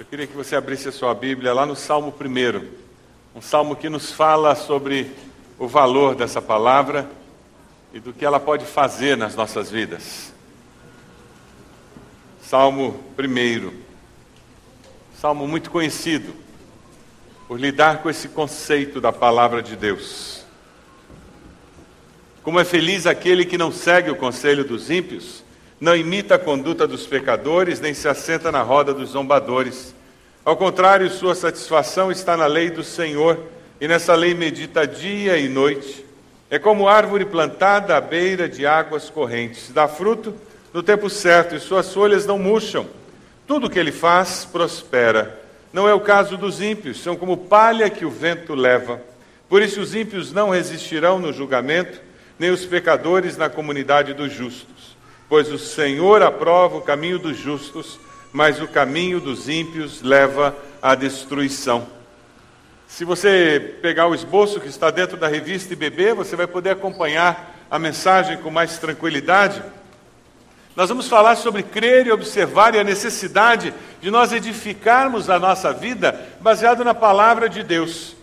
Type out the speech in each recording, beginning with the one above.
Eu queria que você abrisse a sua Bíblia lá no Salmo 1, um salmo que nos fala sobre o valor dessa palavra e do que ela pode fazer nas nossas vidas. Salmo 1, salmo muito conhecido por lidar com esse conceito da palavra de Deus. Como é feliz aquele que não segue o conselho dos ímpios, não imita a conduta dos pecadores, nem se assenta na roda dos zombadores. Ao contrário, sua satisfação está na lei do Senhor, e nessa lei medita dia e noite. É como árvore plantada à beira de águas correntes, dá fruto no tempo certo e suas folhas não murcham. Tudo o que ele faz prospera. Não é o caso dos ímpios, são como palha que o vento leva. Por isso os ímpios não resistirão no julgamento, nem os pecadores na comunidade dos justos pois o Senhor aprova o caminho dos justos, mas o caminho dos ímpios leva à destruição. Se você pegar o esboço que está dentro da revista e beber, você vai poder acompanhar a mensagem com mais tranquilidade. Nós vamos falar sobre crer e observar e a necessidade de nós edificarmos a nossa vida baseado na palavra de Deus.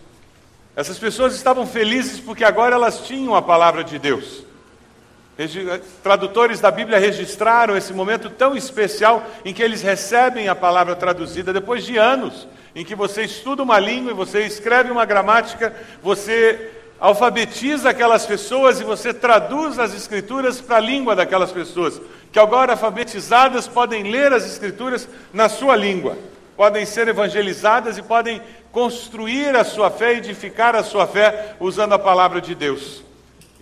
Essas pessoas estavam felizes porque agora elas tinham a palavra de Deus. Tradutores da Bíblia registraram esse momento tão especial em que eles recebem a palavra traduzida depois de anos em que você estuda uma língua, você escreve uma gramática, você alfabetiza aquelas pessoas e você traduz as escrituras para a língua daquelas pessoas, que agora alfabetizadas podem ler as escrituras na sua língua, podem ser evangelizadas e podem construir a sua fé, edificar a sua fé usando a palavra de Deus.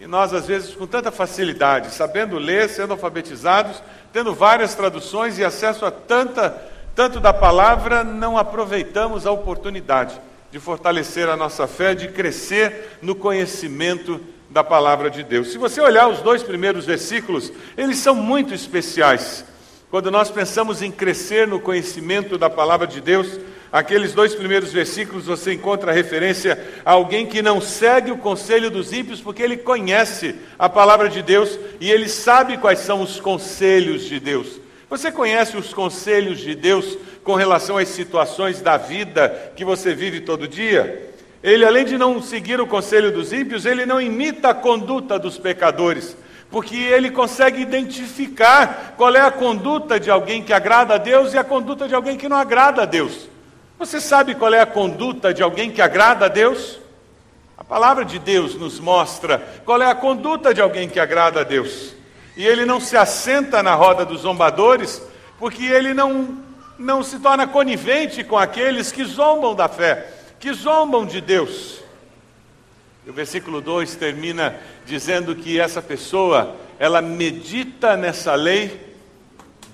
E nós, às vezes, com tanta facilidade, sabendo ler, sendo alfabetizados, tendo várias traduções e acesso a tanta, tanto da palavra, não aproveitamos a oportunidade de fortalecer a nossa fé, de crescer no conhecimento da palavra de Deus. Se você olhar os dois primeiros versículos, eles são muito especiais. Quando nós pensamos em crescer no conhecimento da palavra de Deus, Aqueles dois primeiros versículos você encontra a referência a alguém que não segue o conselho dos ímpios, porque ele conhece a palavra de Deus e ele sabe quais são os conselhos de Deus. Você conhece os conselhos de Deus com relação às situações da vida que você vive todo dia? Ele, além de não seguir o conselho dos ímpios, ele não imita a conduta dos pecadores, porque ele consegue identificar qual é a conduta de alguém que agrada a Deus e a conduta de alguém que não agrada a Deus. Você sabe qual é a conduta de alguém que agrada a Deus? A palavra de Deus nos mostra qual é a conduta de alguém que agrada a Deus. E ele não se assenta na roda dos zombadores, porque ele não, não se torna conivente com aqueles que zombam da fé, que zombam de Deus. E o versículo 2 termina dizendo que essa pessoa, ela medita nessa lei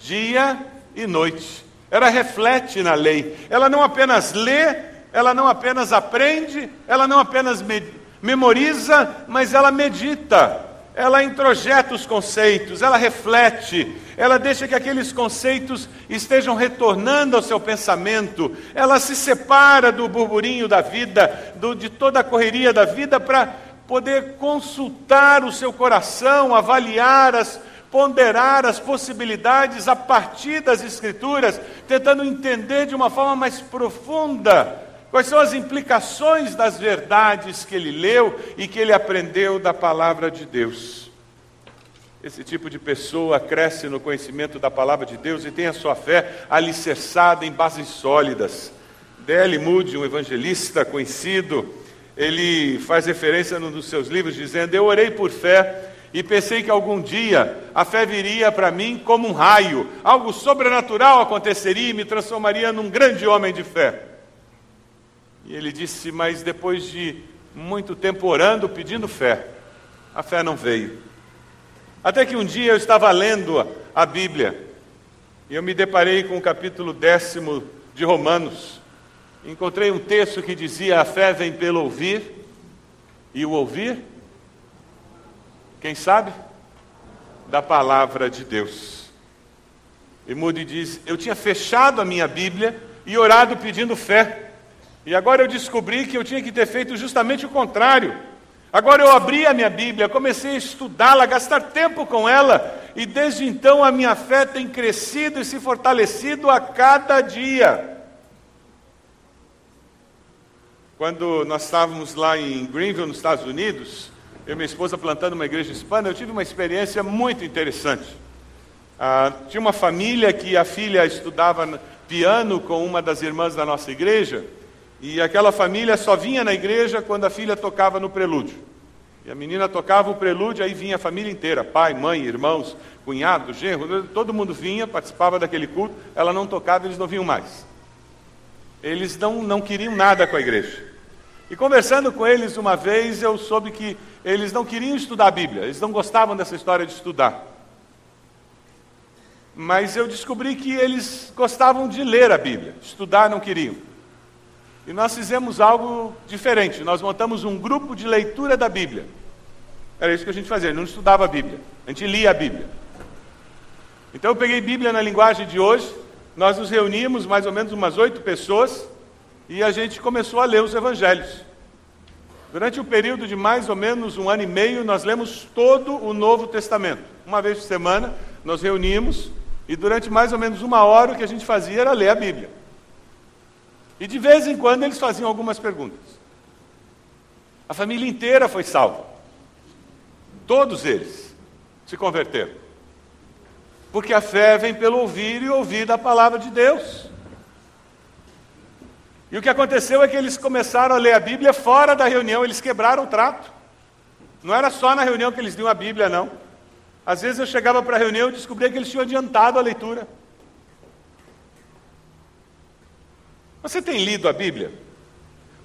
dia e noite ela reflete na lei. Ela não apenas lê, ela não apenas aprende, ela não apenas me memoriza, mas ela medita. Ela introjeta os conceitos, ela reflete, ela deixa que aqueles conceitos estejam retornando ao seu pensamento, ela se separa do burburinho da vida, do, de toda a correria da vida, para poder consultar o seu coração, avaliar as ponderar as possibilidades a partir das Escrituras, tentando entender de uma forma mais profunda quais são as implicações das verdades que ele leu e que ele aprendeu da palavra de Deus. Esse tipo de pessoa cresce no conhecimento da palavra de Deus e tem a sua fé alicerçada em bases sólidas. D.L. Moody, um evangelista conhecido, ele faz referência num dos seus livros dizendo: Eu orei por fé e pensei que algum dia a fé viria para mim como um raio, algo sobrenatural aconteceria e me transformaria num grande homem de fé. E ele disse: Mas depois de muito tempo orando, pedindo fé, a fé não veio. Até que um dia eu estava lendo a Bíblia e eu me deparei com o capítulo décimo de Romanos. Encontrei um texto que dizia: A fé vem pelo ouvir, e o ouvir quem sabe? Da palavra de Deus. E Moody diz: Eu tinha fechado a minha Bíblia e orado pedindo fé. E agora eu descobri que eu tinha que ter feito justamente o contrário. Agora eu abri a minha Bíblia, comecei a estudá-la, gastar tempo com ela, e desde então a minha fé tem crescido e se fortalecido a cada dia. Quando nós estávamos lá em Greenville, nos Estados Unidos, eu e minha esposa plantando uma igreja hispana, eu tive uma experiência muito interessante. Ah, tinha uma família que a filha estudava piano com uma das irmãs da nossa igreja, e aquela família só vinha na igreja quando a filha tocava no prelúdio. E a menina tocava o prelúdio, aí vinha a família inteira, pai, mãe, irmãos, cunhado, genro, todo mundo vinha, participava daquele culto, ela não tocava, eles não vinham mais. Eles não, não queriam nada com a igreja. E conversando com eles uma vez, eu soube que eles não queriam estudar a Bíblia, eles não gostavam dessa história de estudar. Mas eu descobri que eles gostavam de ler a Bíblia, estudar não queriam. E nós fizemos algo diferente, nós montamos um grupo de leitura da Bíblia. Era isso que a gente fazia, não estudava a Bíblia, a gente lia a Bíblia. Então eu peguei Bíblia na linguagem de hoje, nós nos reunimos, mais ou menos umas oito pessoas, e a gente começou a ler os evangelhos. Durante um período de mais ou menos um ano e meio, nós lemos todo o Novo Testamento. Uma vez por semana, nós reunimos e durante mais ou menos uma hora o que a gente fazia era ler a Bíblia. E de vez em quando eles faziam algumas perguntas. A família inteira foi salva. Todos eles se converteram. Porque a fé vem pelo ouvir e ouvir da palavra de Deus. E o que aconteceu é que eles começaram a ler a Bíblia fora da reunião, eles quebraram o trato. Não era só na reunião que eles liam a Bíblia, não. Às vezes eu chegava para a reunião e descobria que eles tinham adiantado a leitura. Você tem lido a Bíblia?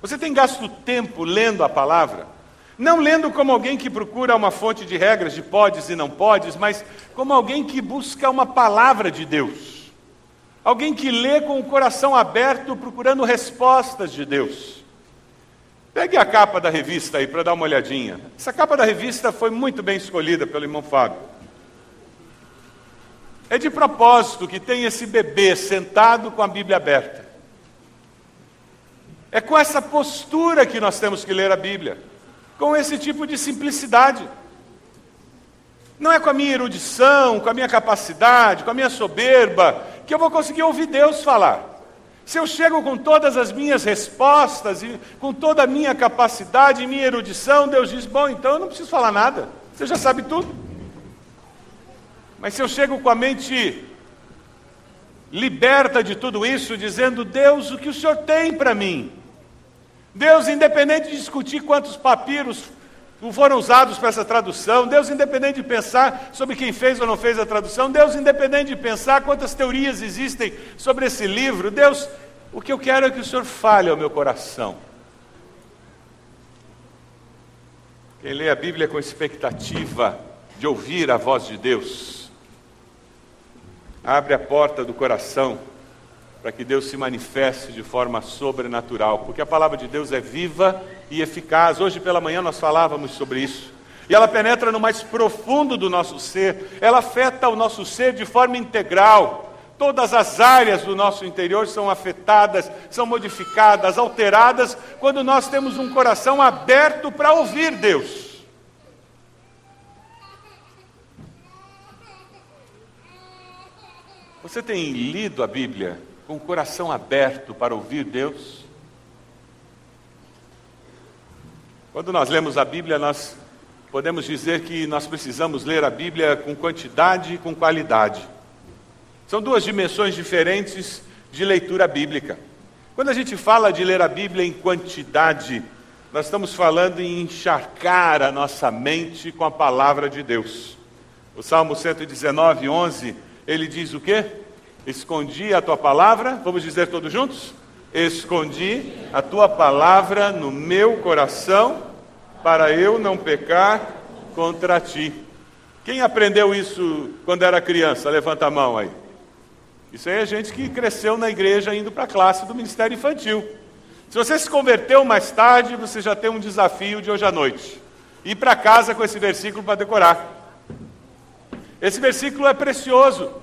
Você tem gasto tempo lendo a palavra? Não lendo como alguém que procura uma fonte de regras de podes e não podes, mas como alguém que busca uma palavra de Deus. Alguém que lê com o coração aberto, procurando respostas de Deus. Pegue a capa da revista aí para dar uma olhadinha. Essa capa da revista foi muito bem escolhida pelo irmão Fábio. É de propósito que tem esse bebê sentado com a Bíblia aberta. É com essa postura que nós temos que ler a Bíblia, com esse tipo de simplicidade. Não é com a minha erudição, com a minha capacidade, com a minha soberba, que eu vou conseguir ouvir Deus falar. Se eu chego com todas as minhas respostas e com toda a minha capacidade e minha erudição, Deus diz: Bom, então eu não preciso falar nada, você já sabe tudo. Mas se eu chego com a mente liberta de tudo isso, dizendo: Deus, o que o Senhor tem para mim? Deus, independente de discutir quantos papiros não foram usados para essa tradução. Deus, independente de pensar sobre quem fez ou não fez a tradução, Deus, independente de pensar quantas teorias existem sobre esse livro, Deus, o que eu quero é que o Senhor fale ao meu coração. Quem lê a Bíblia com expectativa de ouvir a voz de Deus, abre a porta do coração para que Deus se manifeste de forma sobrenatural, porque a palavra de Deus é viva e eficaz. Hoje pela manhã nós falávamos sobre isso. E ela penetra no mais profundo do nosso ser, ela afeta o nosso ser de forma integral. Todas as áreas do nosso interior são afetadas, são modificadas, alteradas, quando nós temos um coração aberto para ouvir Deus. Você tem lido a Bíblia com o coração aberto para ouvir Deus? Quando nós lemos a Bíblia, nós podemos dizer que nós precisamos ler a Bíblia com quantidade e com qualidade. São duas dimensões diferentes de leitura bíblica. Quando a gente fala de ler a Bíblia em quantidade, nós estamos falando em encharcar a nossa mente com a palavra de Deus. O Salmo 119, 11, ele diz o quê? Escondi a tua palavra, vamos dizer todos juntos? Escondi a tua palavra no meu coração para eu não pecar contra ti. Quem aprendeu isso quando era criança? Levanta a mão aí. Isso aí é gente que cresceu na igreja indo para a classe do ministério infantil. Se você se converteu mais tarde, você já tem um desafio de hoje à noite. Ir para casa com esse versículo para decorar. Esse versículo é precioso,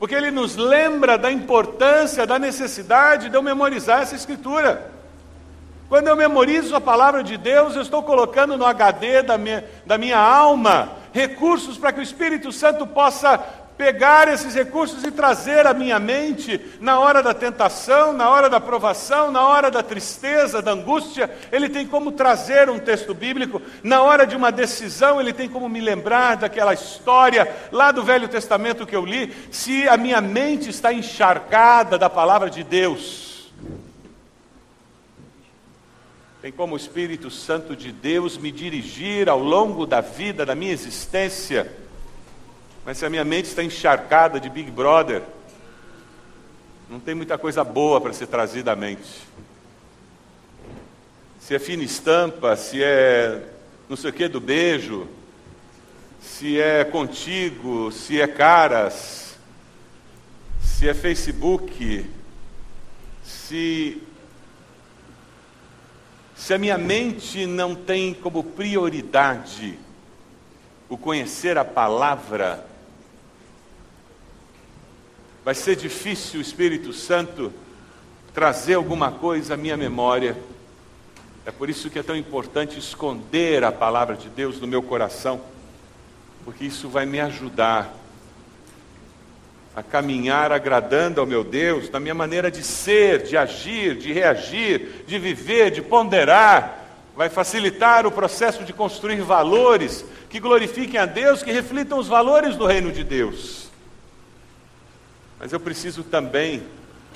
porque ele nos lembra da importância, da necessidade de eu memorizar essa escritura. Quando eu memorizo a palavra de Deus, eu estou colocando no HD da minha, da minha alma recursos para que o Espírito Santo possa pegar esses recursos e trazer à minha mente na hora da tentação, na hora da provação, na hora da tristeza, da angústia. Ele tem como trazer um texto bíblico. Na hora de uma decisão, ele tem como me lembrar daquela história lá do Velho Testamento que eu li. Se a minha mente está encharcada da palavra de Deus, tem como o Espírito Santo de Deus me dirigir ao longo da vida, da minha existência mas se a minha mente está encharcada de Big Brother, não tem muita coisa boa para ser trazida à mente. Se é fina estampa, se é não sei o que do beijo, se é contigo, se é caras, se é Facebook, se se a minha mente não tem como prioridade o conhecer a palavra, Vai ser difícil o Espírito Santo trazer alguma coisa à minha memória. É por isso que é tão importante esconder a palavra de Deus no meu coração, porque isso vai me ajudar a caminhar agradando ao meu Deus, na minha maneira de ser, de agir, de reagir, de viver, de ponderar. Vai facilitar o processo de construir valores que glorifiquem a Deus, que reflitam os valores do reino de Deus. Mas eu preciso também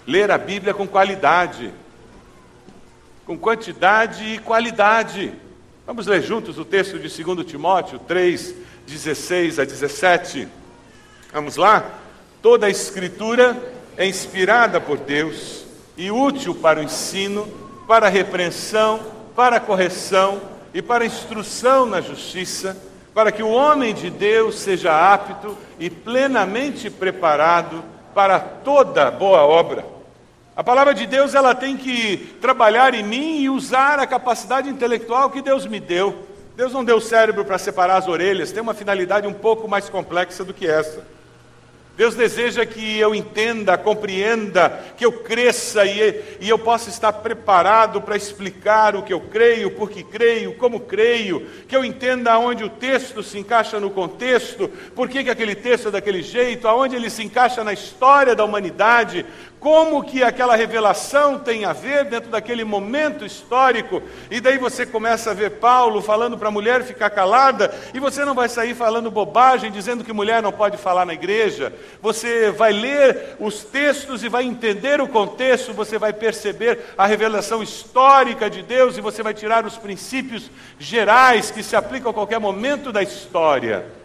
ler a Bíblia com qualidade, com quantidade e qualidade. Vamos ler juntos o texto de 2 Timóteo 3, 16 a 17. Vamos lá? Toda a Escritura é inspirada por Deus e útil para o ensino, para a repreensão, para a correção e para a instrução na justiça, para que o homem de Deus seja apto e plenamente preparado para toda boa obra. A palavra de Deus ela tem que trabalhar em mim e usar a capacidade intelectual que Deus me deu. Deus não deu cérebro para separar as orelhas, tem uma finalidade um pouco mais complexa do que essa. Deus deseja que eu entenda, compreenda, que eu cresça e, e eu possa estar preparado para explicar o que eu creio, por que creio, como creio, que eu entenda aonde o texto se encaixa no contexto, por que, que aquele texto é daquele jeito, aonde ele se encaixa na história da humanidade, como que aquela revelação tem a ver dentro daquele momento histórico, e daí você começa a ver Paulo falando para a mulher ficar calada, e você não vai sair falando bobagem, dizendo que mulher não pode falar na igreja, você vai ler os textos e vai entender o contexto, você vai perceber a revelação histórica de Deus, e você vai tirar os princípios gerais que se aplicam a qualquer momento da história.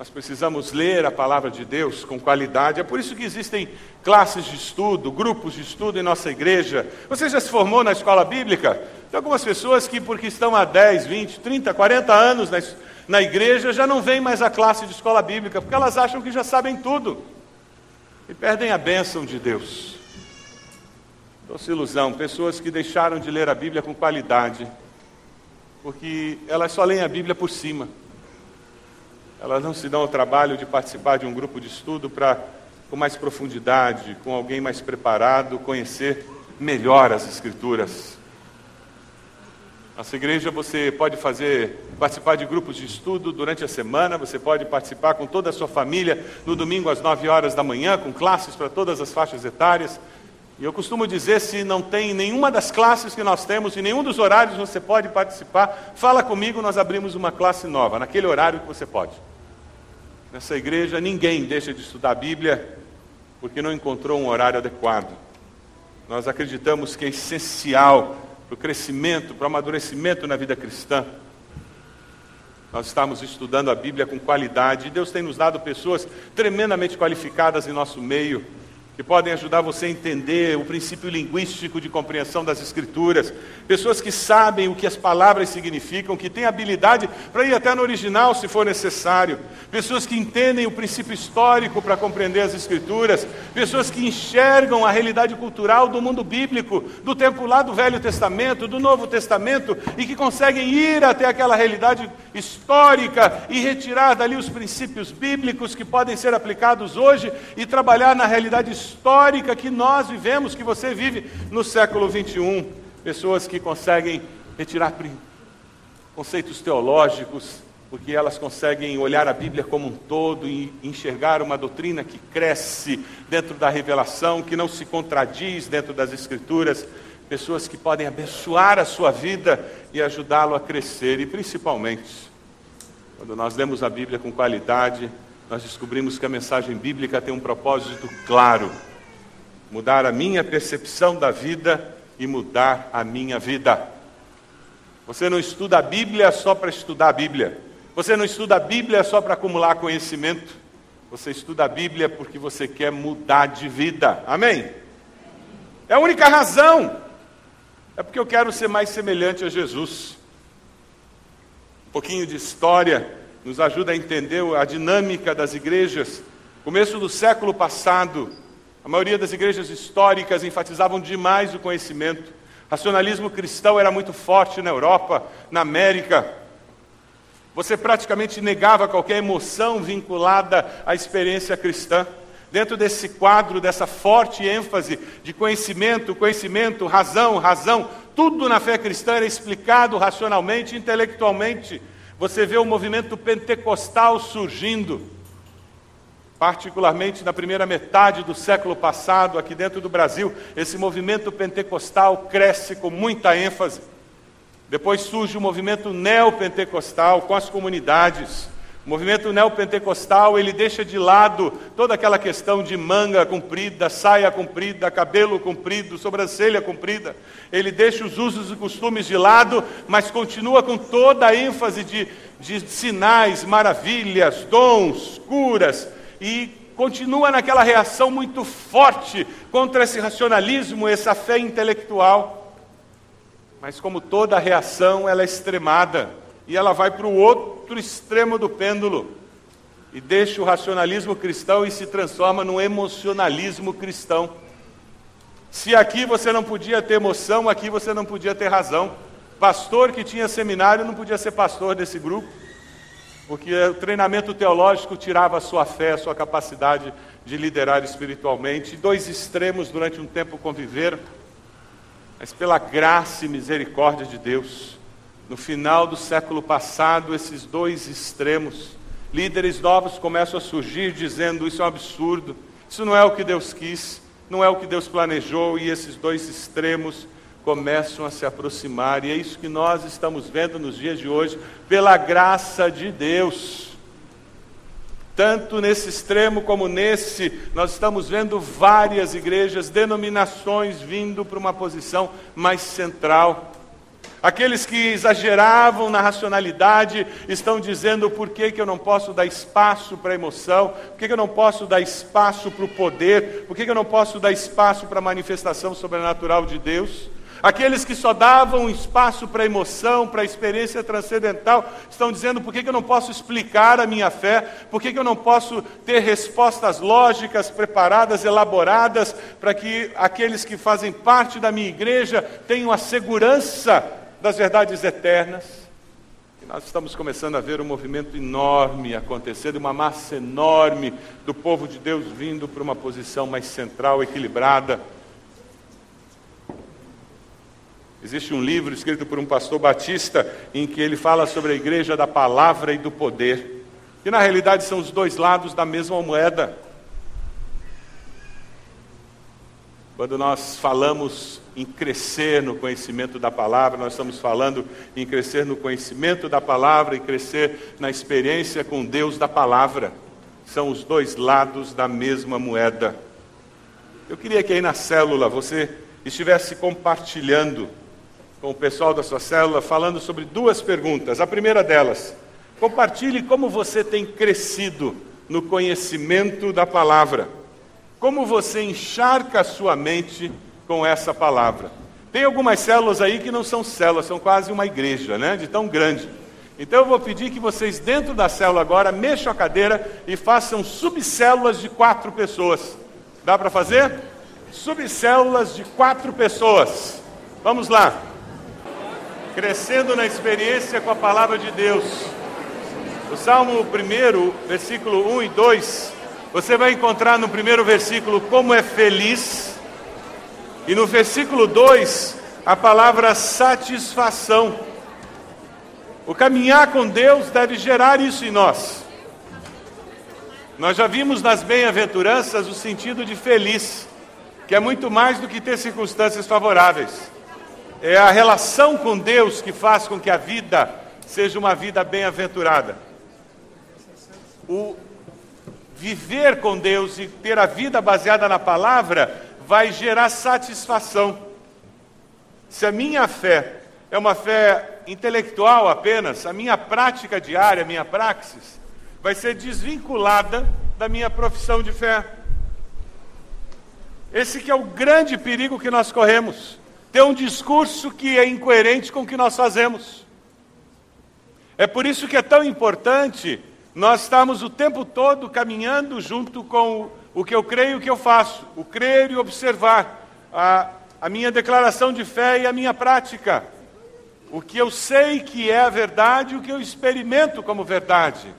Nós precisamos ler a palavra de Deus com qualidade. É por isso que existem classes de estudo, grupos de estudo em nossa igreja. Você já se formou na escola bíblica? Tem algumas pessoas que, porque estão há 10, 20, 30, 40 anos na, na igreja, já não vêm mais à classe de escola bíblica, porque elas acham que já sabem tudo e perdem a bênção de Deus. Doce ilusão, pessoas que deixaram de ler a Bíblia com qualidade, porque elas só leem a Bíblia por cima elas não se dão ao trabalho de participar de um grupo de estudo para, com mais profundidade, com alguém mais preparado, conhecer melhor as Escrituras. Nossa igreja você pode fazer, participar de grupos de estudo durante a semana, você pode participar com toda a sua família no domingo às 9 horas da manhã, com classes para todas as faixas etárias. E eu costumo dizer, se não tem nenhuma das classes que nós temos, e nenhum dos horários você pode participar, fala comigo, nós abrimos uma classe nova, naquele horário que você pode. Nessa igreja, ninguém deixa de estudar a Bíblia porque não encontrou um horário adequado. Nós acreditamos que é essencial para o crescimento, para o amadurecimento na vida cristã. Nós estamos estudando a Bíblia com qualidade e Deus tem nos dado pessoas tremendamente qualificadas em nosso meio que podem ajudar você a entender o princípio linguístico de compreensão das Escrituras, pessoas que sabem o que as palavras significam, que têm habilidade para ir até no original se for necessário, pessoas que entendem o princípio histórico para compreender as Escrituras, pessoas que enxergam a realidade cultural do mundo bíblico, do tempo lá do Velho Testamento, do Novo Testamento, e que conseguem ir até aquela realidade histórica e retirar dali os princípios bíblicos que podem ser aplicados hoje e trabalhar na realidade histórica histórica que nós vivemos, que você vive no século 21. Pessoas que conseguem retirar conceitos teológicos porque elas conseguem olhar a Bíblia como um todo e enxergar uma doutrina que cresce dentro da revelação, que não se contradiz dentro das Escrituras, pessoas que podem abençoar a sua vida e ajudá-lo a crescer, e principalmente, quando nós lemos a Bíblia com qualidade, nós descobrimos que a mensagem bíblica tem um propósito claro: mudar a minha percepção da vida e mudar a minha vida. Você não estuda a Bíblia só para estudar a Bíblia. Você não estuda a Bíblia só para acumular conhecimento. Você estuda a Bíblia porque você quer mudar de vida. Amém? É a única razão. É porque eu quero ser mais semelhante a Jesus. Um pouquinho de história nos ajuda a entender a dinâmica das igrejas. Começo do século passado, a maioria das igrejas históricas enfatizavam demais o conhecimento. Racionalismo cristão era muito forte na Europa, na América. Você praticamente negava qualquer emoção vinculada à experiência cristã. Dentro desse quadro, dessa forte ênfase de conhecimento, conhecimento, razão, razão, tudo na fé cristã era explicado racionalmente, intelectualmente. Você vê o movimento pentecostal surgindo, particularmente na primeira metade do século passado, aqui dentro do Brasil. Esse movimento pentecostal cresce com muita ênfase. Depois surge o movimento neopentecostal com as comunidades. O movimento neopentecostal, ele deixa de lado toda aquela questão de manga comprida, saia comprida, cabelo comprido, sobrancelha comprida. Ele deixa os usos e costumes de lado, mas continua com toda a ênfase de, de sinais, maravilhas, dons, curas, e continua naquela reação muito forte contra esse racionalismo, essa fé intelectual. Mas como toda reação, ela é extremada e ela vai para o outro extremo do pêndulo e deixa o racionalismo cristão e se transforma num emocionalismo cristão. Se aqui você não podia ter emoção, aqui você não podia ter razão. Pastor que tinha seminário não podia ser pastor desse grupo, porque o treinamento teológico tirava a sua fé, a sua capacidade de liderar espiritualmente. Dois extremos durante um tempo conviveram mas pela graça e misericórdia de Deus, no final do século passado, esses dois extremos, líderes novos começam a surgir dizendo: Isso é um absurdo, isso não é o que Deus quis, não é o que Deus planejou, e esses dois extremos começam a se aproximar, e é isso que nós estamos vendo nos dias de hoje, pela graça de Deus. Tanto nesse extremo como nesse, nós estamos vendo várias igrejas, denominações vindo para uma posição mais central. Aqueles que exageravam na racionalidade estão dizendo por que, que eu não posso dar espaço para a emoção, por que, que eu não posso dar espaço para o poder, por que, que eu não posso dar espaço para a manifestação sobrenatural de Deus. Aqueles que só davam espaço para emoção, para experiência transcendental, estão dizendo por que, que eu não posso explicar a minha fé, por que, que eu não posso ter respostas lógicas, preparadas, elaboradas, para que aqueles que fazem parte da minha igreja tenham a segurança das verdades eternas. E nós estamos começando a ver um movimento enorme acontecer, uma massa enorme do povo de Deus vindo para uma posição mais central, equilibrada Existe um livro escrito por um pastor batista em que ele fala sobre a igreja da palavra e do poder, que na realidade são os dois lados da mesma moeda. Quando nós falamos em crescer no conhecimento da palavra, nós estamos falando em crescer no conhecimento da palavra e crescer na experiência com Deus da palavra. São os dois lados da mesma moeda. Eu queria que aí na célula você estivesse compartilhando com o pessoal da sua célula falando sobre duas perguntas. A primeira delas, compartilhe como você tem crescido no conhecimento da palavra. Como você encharca a sua mente com essa palavra. Tem algumas células aí que não são células, são quase uma igreja, né? De tão grande. Então eu vou pedir que vocês, dentro da célula agora, mexam a cadeira e façam subcélulas de quatro pessoas. Dá para fazer? Subcélulas de quatro pessoas. Vamos lá crescendo na experiência com a palavra de Deus. O Salmo 1, versículo 1 e 2, você vai encontrar no primeiro versículo como é feliz, e no versículo 2, a palavra satisfação. O caminhar com Deus deve gerar isso em nós. Nós já vimos nas bem-aventuranças o sentido de feliz, que é muito mais do que ter circunstâncias favoráveis. É a relação com Deus que faz com que a vida seja uma vida bem-aventurada. O viver com Deus e ter a vida baseada na palavra vai gerar satisfação. Se a minha fé é uma fé intelectual apenas, a minha prática diária, a minha praxis, vai ser desvinculada da minha profissão de fé. Esse que é o grande perigo que nós corremos. Ter um discurso que é incoerente com o que nós fazemos. É por isso que é tão importante nós estarmos o tempo todo caminhando junto com o que eu creio e o que eu faço. O crer e observar a, a minha declaração de fé e a minha prática. O que eu sei que é a verdade e o que eu experimento como verdade.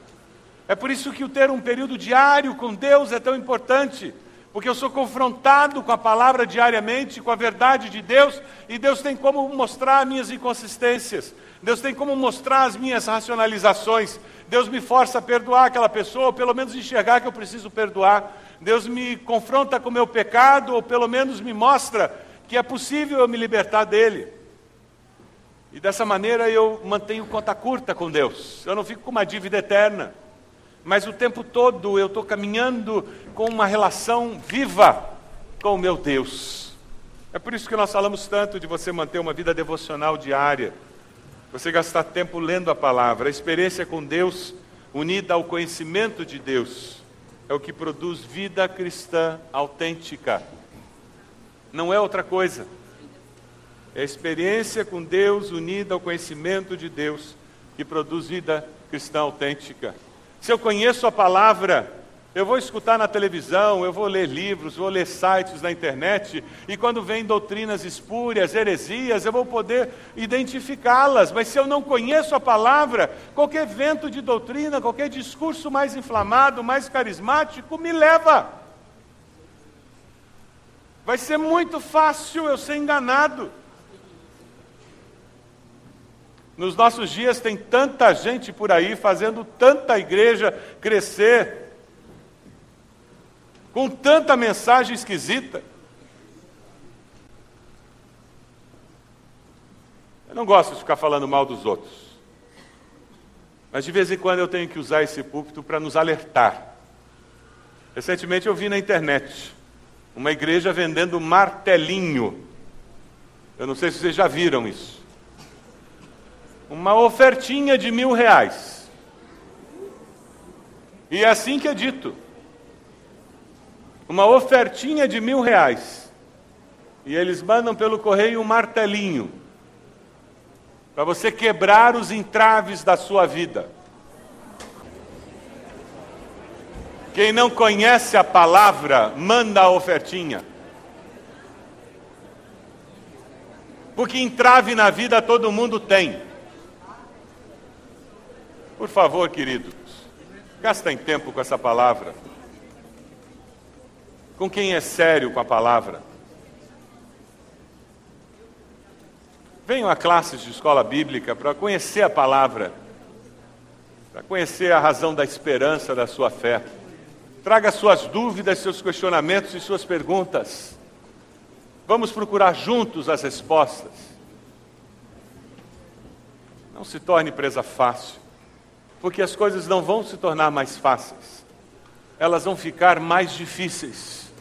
É por isso que o ter um período diário com Deus é tão importante, porque eu sou confrontado com a palavra diariamente, com a verdade de Deus, e Deus tem como mostrar minhas inconsistências, Deus tem como mostrar as minhas racionalizações, Deus me força a perdoar aquela pessoa, ou pelo menos enxergar que eu preciso perdoar, Deus me confronta com o meu pecado, ou pelo menos me mostra que é possível eu me libertar dele. E dessa maneira eu mantenho conta curta com Deus, eu não fico com uma dívida eterna mas o tempo todo eu estou caminhando com uma relação viva com o meu Deus. É por isso que nós falamos tanto de você manter uma vida devocional diária, você gastar tempo lendo a palavra. A experiência com Deus, unida ao conhecimento de Deus, é o que produz vida cristã autêntica. Não é outra coisa. É a experiência com Deus unida ao conhecimento de Deus que produz vida cristã autêntica. Se eu conheço a palavra, eu vou escutar na televisão, eu vou ler livros, vou ler sites na internet, e quando vem doutrinas espúrias, heresias, eu vou poder identificá-las. Mas se eu não conheço a palavra, qualquer vento de doutrina, qualquer discurso mais inflamado, mais carismático, me leva. Vai ser muito fácil eu ser enganado. Nos nossos dias tem tanta gente por aí fazendo tanta igreja crescer, com tanta mensagem esquisita. Eu não gosto de ficar falando mal dos outros. Mas de vez em quando eu tenho que usar esse púlpito para nos alertar. Recentemente eu vi na internet uma igreja vendendo martelinho. Eu não sei se vocês já viram isso uma ofertinha de mil reais. E é assim que é dito. Uma ofertinha de mil reais. E eles mandam pelo correio um martelinho para você quebrar os entraves da sua vida. Quem não conhece a palavra, manda a ofertinha. Porque entrave na vida todo mundo tem. Por favor, queridos, gastem tempo com essa palavra. Com quem é sério com a palavra. Venham a classes de escola bíblica para conhecer a palavra, para conhecer a razão da esperança da sua fé. Traga suas dúvidas, seus questionamentos e suas perguntas. Vamos procurar juntos as respostas. Não se torne presa fácil porque as coisas não vão se tornar mais fáceis, elas vão ficar mais difíceis.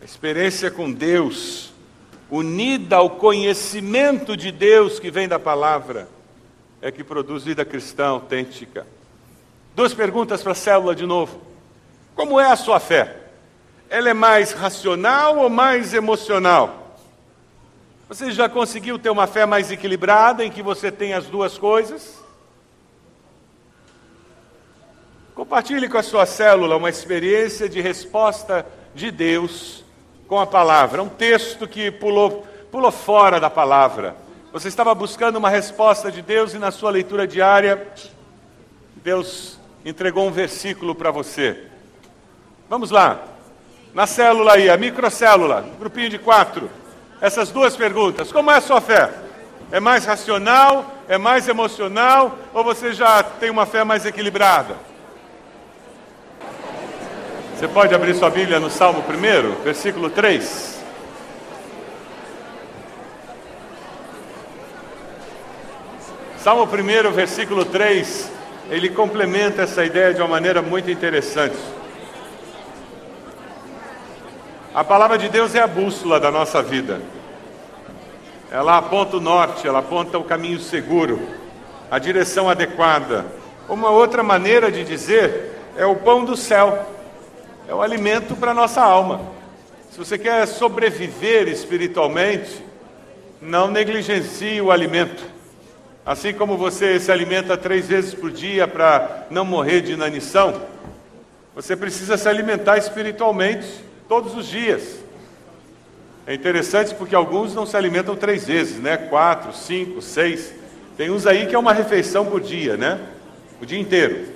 A experiência com Deus, unida ao conhecimento de Deus que vem da palavra, é que produz vida cristã autêntica. Duas perguntas para a célula de novo. Como é a sua fé? Ela é mais racional ou mais emocional? Você já conseguiu ter uma fé mais equilibrada, em que você tem as duas coisas? Compartilhe com a sua célula uma experiência de resposta de Deus com a palavra. Um texto que pulou, pulou fora da palavra. Você estava buscando uma resposta de Deus e na sua leitura diária, Deus entregou um versículo para você. Vamos lá. Na célula aí, a microcélula, grupinho de quatro essas duas perguntas. Como é a sua fé? É mais racional? É mais emocional? Ou você já tem uma fé mais equilibrada? Você pode abrir sua Bíblia no Salmo 1, versículo 3. Salmo 1, versículo 3, ele complementa essa ideia de uma maneira muito interessante. A palavra de Deus é a bússola da nossa vida. Ela aponta o norte, ela aponta o caminho seguro, a direção adequada. Uma outra maneira de dizer é o pão do céu, é o alimento para a nossa alma. Se você quer sobreviver espiritualmente, não negligencie o alimento. Assim como você se alimenta três vezes por dia para não morrer de inanição, você precisa se alimentar espiritualmente todos os dias. É interessante porque alguns não se alimentam três vezes, né? Quatro, cinco, seis. Tem uns aí que é uma refeição por dia, né? O dia inteiro.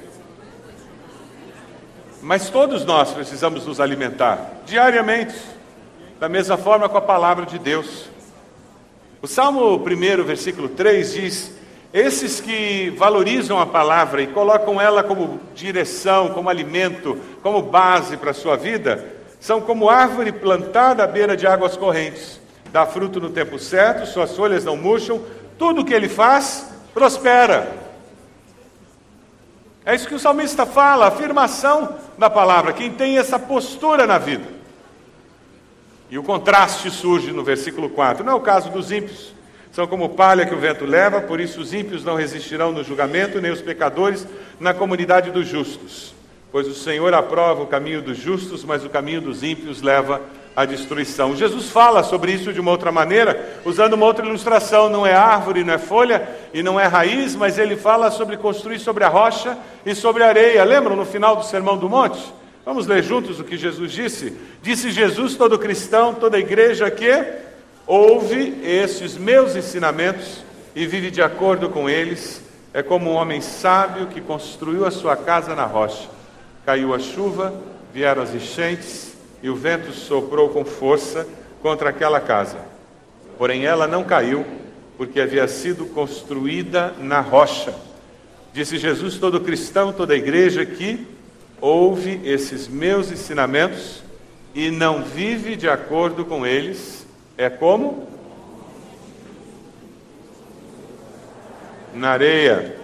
Mas todos nós precisamos nos alimentar diariamente, da mesma forma com a palavra de Deus. O Salmo 1, versículo 3 diz: Esses que valorizam a palavra e colocam ela como direção, como alimento, como base para a sua vida, são como árvore plantada à beira de águas correntes. Dá fruto no tempo certo, suas folhas não murcham, tudo o que ele faz prospera. É isso que o salmista fala, afirmação da palavra, quem tem essa postura na vida. E o contraste surge no versículo 4. Não é o caso dos ímpios. São como palha que o vento leva, por isso os ímpios não resistirão no julgamento, nem os pecadores na comunidade dos justos. Pois o Senhor aprova o caminho dos justos, mas o caminho dos ímpios leva à destruição. Jesus fala sobre isso de uma outra maneira, usando uma outra ilustração. Não é árvore, não é folha e não é raiz, mas ele fala sobre construir sobre a rocha e sobre a areia. Lembram no final do Sermão do Monte? Vamos ler juntos o que Jesus disse? Disse Jesus, todo cristão, toda igreja que ouve esses meus ensinamentos e vive de acordo com eles, é como um homem sábio que construiu a sua casa na rocha. Caiu a chuva, vieram as enchentes e o vento soprou com força contra aquela casa. Porém, ela não caiu, porque havia sido construída na rocha. Disse Jesus: todo cristão, toda igreja que ouve esses meus ensinamentos e não vive de acordo com eles, é como? Na areia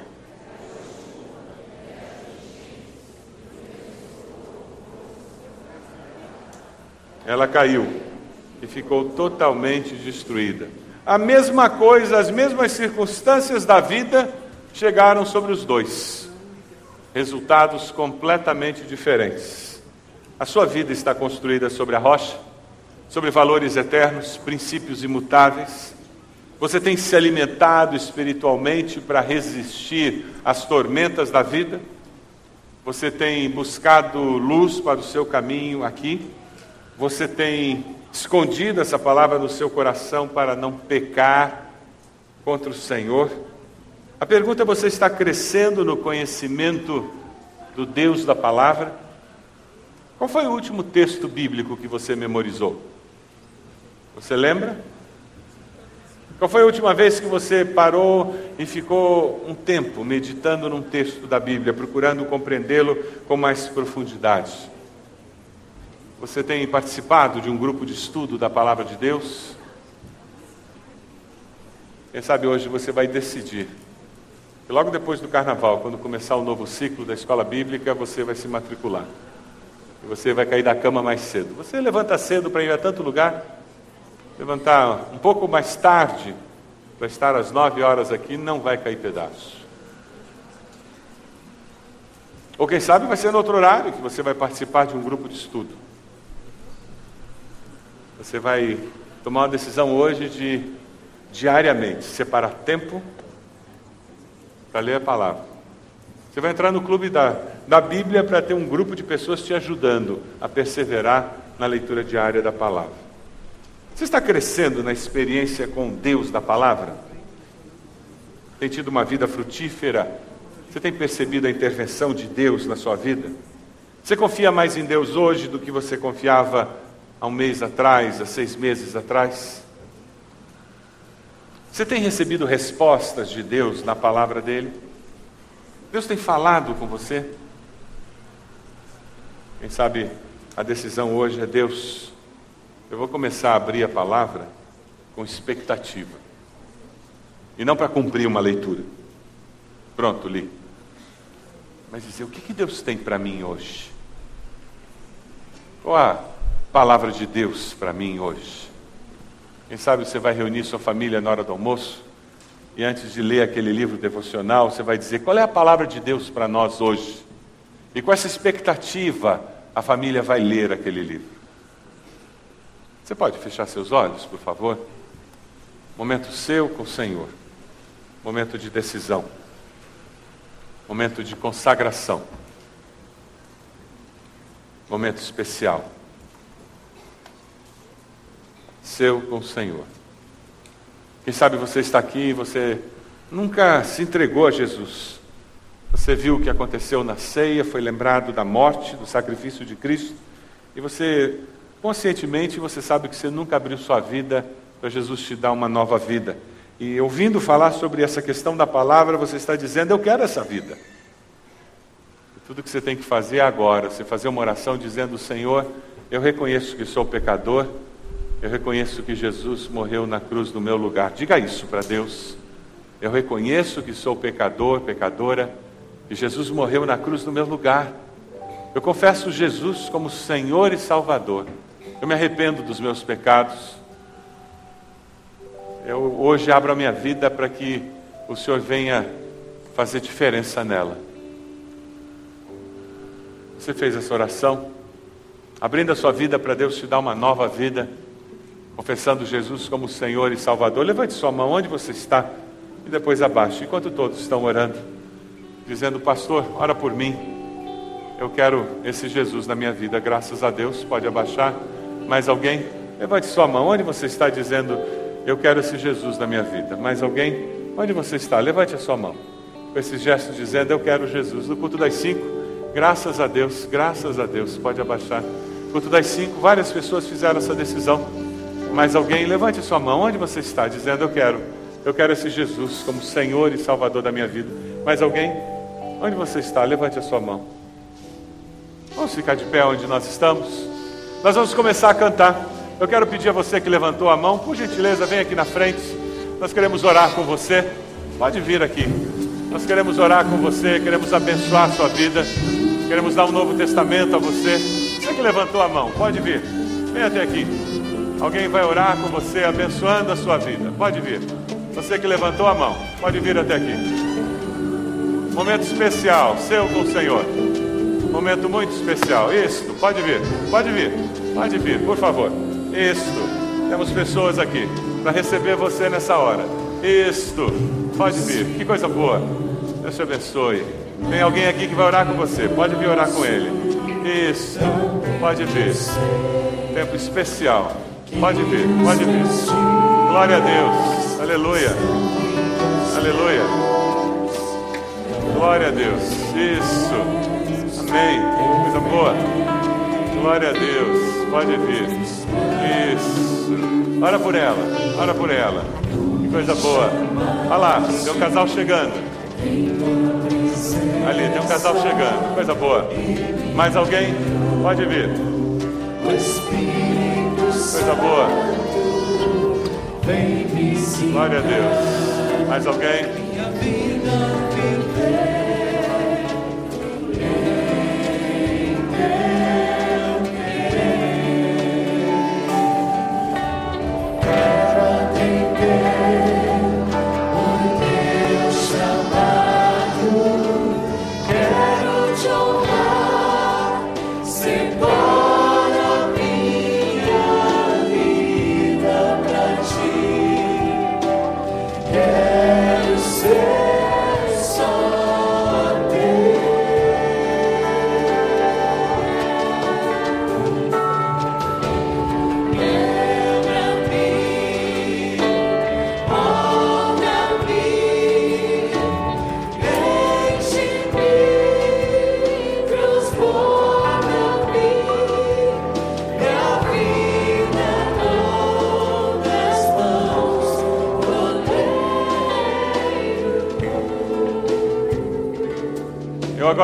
ela caiu e ficou totalmente destruída. A mesma coisa, as mesmas circunstâncias da vida chegaram sobre os dois. Resultados completamente diferentes. A sua vida está construída sobre a rocha, sobre valores eternos, princípios imutáveis. Você tem se alimentado espiritualmente para resistir às tormentas da vida? Você tem buscado luz para o seu caminho aqui? Você tem escondido essa palavra no seu coração para não pecar contra o Senhor? A pergunta é: você está crescendo no conhecimento do Deus da palavra? Qual foi o último texto bíblico que você memorizou? Você lembra? Qual foi a última vez que você parou e ficou um tempo meditando num texto da Bíblia, procurando compreendê-lo com mais profundidade? Você tem participado de um grupo de estudo da palavra de Deus? Quem sabe hoje você vai decidir. E logo depois do carnaval, quando começar o novo ciclo da escola bíblica, você vai se matricular. E você vai cair da cama mais cedo. Você levanta cedo para ir a tanto lugar, levantar um pouco mais tarde para estar às nove horas aqui, não vai cair pedaço. Ou quem sabe vai ser no outro horário que você vai participar de um grupo de estudo. Você vai tomar uma decisão hoje de diariamente separar tempo para ler a palavra. Você vai entrar no clube da, da Bíblia para ter um grupo de pessoas te ajudando a perseverar na leitura diária da palavra. Você está crescendo na experiência com Deus da palavra? Tem tido uma vida frutífera? Você tem percebido a intervenção de Deus na sua vida? Você confia mais em Deus hoje do que você confiava há um mês atrás, há seis meses atrás? Você tem recebido respostas de Deus na palavra dele? Deus tem falado com você? Quem sabe a decisão hoje é Deus. Eu vou começar a abrir a palavra com expectativa. E não para cumprir uma leitura. Pronto, li. Mas dizer, o que, que Deus tem para mim hoje? Qual a palavra de Deus para mim hoje? Quem sabe você vai reunir sua família na hora do almoço e antes de ler aquele livro devocional, você vai dizer qual é a palavra de Deus para nós hoje. E com essa expectativa, a família vai ler aquele livro. Você pode fechar seus olhos, por favor? Momento seu com o Senhor. Momento de decisão. Momento de consagração. Momento especial seu com o Senhor. Quem sabe você está aqui e você nunca se entregou a Jesus. Você viu o que aconteceu na ceia, foi lembrado da morte, do sacrifício de Cristo, e você, conscientemente, você sabe que você nunca abriu sua vida para Jesus te dar uma nova vida. E ouvindo falar sobre essa questão da palavra, você está dizendo: Eu quero essa vida. E tudo que você tem que fazer agora, você fazer uma oração dizendo: Senhor, eu reconheço que sou pecador, eu reconheço que Jesus morreu na cruz no meu lugar. Diga isso para Deus. Eu reconheço que sou pecador, pecadora, e Jesus morreu na cruz no meu lugar. Eu confesso Jesus como Senhor e Salvador. Eu me arrependo dos meus pecados. Eu hoje abro a minha vida para que o Senhor venha fazer diferença nela. Você fez essa oração? Abrindo a sua vida para Deus te dar uma nova vida confessando Jesus como Senhor e Salvador, levante sua mão onde você está e depois abaixe, enquanto todos estão orando, dizendo: Pastor, ora por mim. Eu quero esse Jesus na minha vida, graças a Deus. Pode abaixar. Mais alguém? Levante sua mão onde você está dizendo: Eu quero esse Jesus na minha vida. Mais alguém? Onde você está? Levante a sua mão. Com esses gestos dizendo: Eu quero Jesus. No culto das cinco, graças a Deus, graças a Deus. Pode abaixar. No culto das cinco, várias pessoas fizeram essa decisão. Mais alguém, levante sua mão. Onde você está? Dizendo, eu quero. Eu quero esse Jesus como Senhor e Salvador da minha vida. Mais alguém? Onde você está? Levante a sua mão. Vamos ficar de pé onde nós estamos. Nós vamos começar a cantar. Eu quero pedir a você que levantou a mão, por gentileza, vem aqui na frente. Nós queremos orar com você. Pode vir aqui. Nós queremos orar com você, queremos abençoar a sua vida. Queremos dar um novo testamento a você. Você que levantou a mão, pode vir. Vem até aqui. Alguém vai orar com você, abençoando a sua vida. Pode vir. Você que levantou a mão, pode vir até aqui. Momento especial, seu com o Senhor. Momento muito especial. Isto, pode vir, pode vir, pode vir, por favor. Isto, temos pessoas aqui para receber você nessa hora. Isto, pode vir, que coisa boa. Deus te abençoe. Tem alguém aqui que vai orar com você, pode vir orar com ele. Isso, pode vir. Tempo especial. Pode vir, pode vir. Glória a Deus. Aleluia. Aleluia. Glória a Deus. Isso. Amém. Coisa boa. Glória a Deus. Pode vir. Isso. Ora por ela. Ora por ela. Que coisa boa. Olha lá, tem um casal chegando. Ali, tem um casal chegando. Coisa boa. Mais alguém? Pode vir. Coisa boa. Glória a Deus. Mais alguém?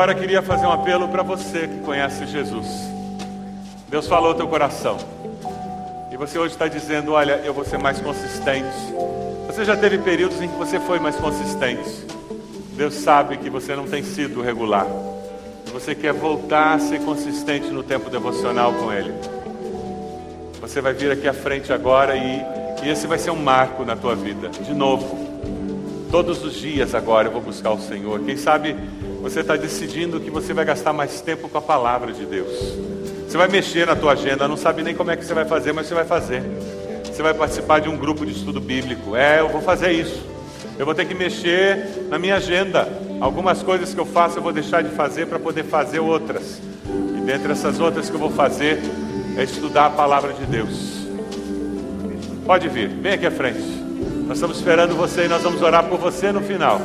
Agora queria fazer um apelo para você que conhece Jesus. Deus falou ao teu coração. E você hoje está dizendo: Olha, eu vou ser mais consistente. Você já teve períodos em que você foi mais consistente. Deus sabe que você não tem sido regular. Você quer voltar a ser consistente no tempo devocional com Ele. Você vai vir aqui à frente agora e, e esse vai ser um marco na tua vida. De novo, todos os dias agora eu vou buscar o Senhor. Quem sabe você está decidindo que você vai gastar mais tempo com a palavra de Deus. Você vai mexer na tua agenda, não sabe nem como é que você vai fazer, mas você vai fazer. Você vai participar de um grupo de estudo bíblico. É, eu vou fazer isso. Eu vou ter que mexer na minha agenda. Algumas coisas que eu faço eu vou deixar de fazer para poder fazer outras. E dentre essas outras que eu vou fazer é estudar a palavra de Deus. Pode vir, vem aqui à frente. Nós estamos esperando você e nós vamos orar por você no final.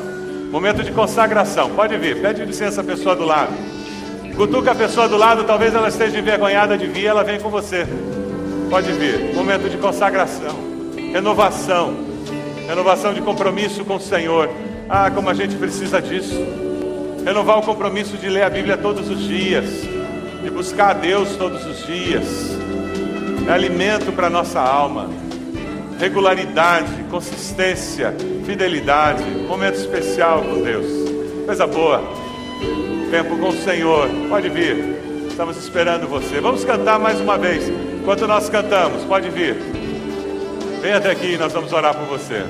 Momento de consagração. Pode vir, pede licença à pessoa do lado. Cutuca a pessoa do lado, talvez ela esteja envergonhada de vir, ela vem com você. Pode vir. Momento de consagração, renovação, renovação de compromisso com o Senhor. Ah, como a gente precisa disso. Renovar o compromisso de ler a Bíblia todos os dias, de buscar a Deus todos os dias. É alimento para nossa alma. Regularidade, consistência, fidelidade, momento especial com Deus. Coisa boa tempo com o Senhor. Pode vir. Estamos esperando você. Vamos cantar mais uma vez. Enquanto nós cantamos, pode vir. Vem até aqui, nós vamos orar por você.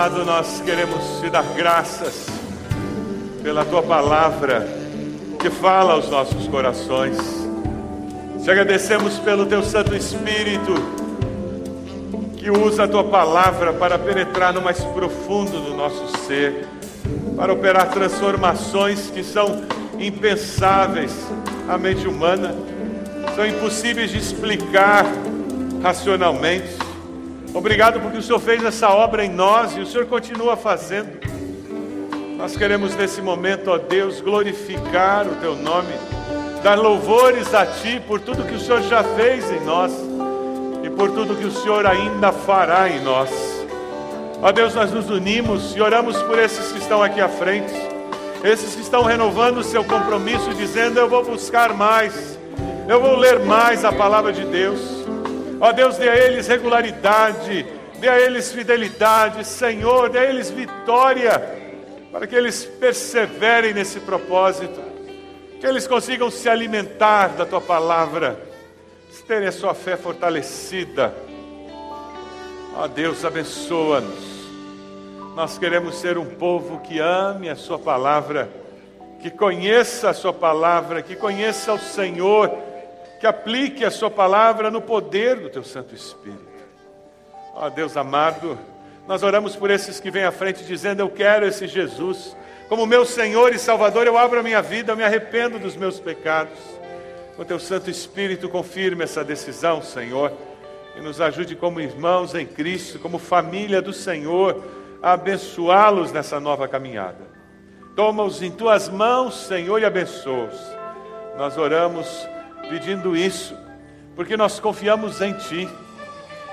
Amado, nós queremos te dar graças pela tua palavra que fala aos nossos corações. Te agradecemos pelo teu Santo Espírito que usa a tua palavra para penetrar no mais profundo do nosso ser, para operar transformações que são impensáveis à mente humana, são impossíveis de explicar racionalmente. Obrigado porque o Senhor fez essa obra em nós e o Senhor continua fazendo. Nós queremos nesse momento, ó Deus, glorificar o Teu nome, dar louvores a Ti por tudo que o Senhor já fez em nós e por tudo que o Senhor ainda fará em nós. Ó Deus, nós nos unimos e oramos por esses que estão aqui à frente, esses que estão renovando o seu compromisso, dizendo: Eu vou buscar mais, eu vou ler mais a palavra de Deus. Ó Deus, dê a eles regularidade, dê a eles fidelidade, Senhor, dê a eles vitória. para que eles perseverem nesse propósito, que eles consigam se alimentar da tua palavra, terem a sua fé fortalecida. Ó Deus, abençoa-nos. Nós queremos ser um povo que ame a Sua palavra, que conheça a Sua palavra, que conheça o Senhor, que aplique a Sua palavra no poder do Teu Santo Espírito. Ó Deus amado, nós oramos por esses que vêm à frente dizendo: Eu quero esse Jesus. Como meu Senhor e Salvador, eu abro a minha vida, eu me arrependo dos meus pecados. O Teu Santo Espírito confirme essa decisão, Senhor, e nos ajude como irmãos em Cristo, como família do Senhor, a abençoá-los nessa nova caminhada. Toma-os em Tuas mãos, Senhor, e abençoa-os. Nós oramos pedindo isso, porque nós confiamos em Ti.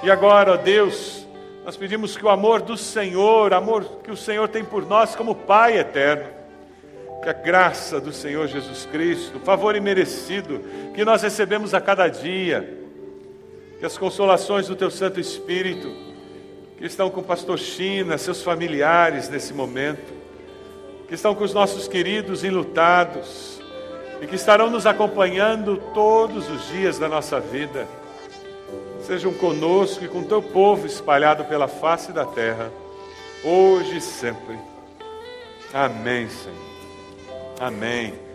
E agora, ó Deus, nós pedimos que o amor do Senhor, amor que o Senhor tem por nós como Pai eterno, que a graça do Senhor Jesus Cristo, o favor imerecido que nós recebemos a cada dia, que as consolações do Teu Santo Espírito, que estão com o pastor China, seus familiares nesse momento, que estão com os nossos queridos enlutados e que estarão nos acompanhando todos os dias da nossa vida sejam conosco e com teu povo espalhado pela face da terra, hoje e sempre. Amém, Senhor. Amém.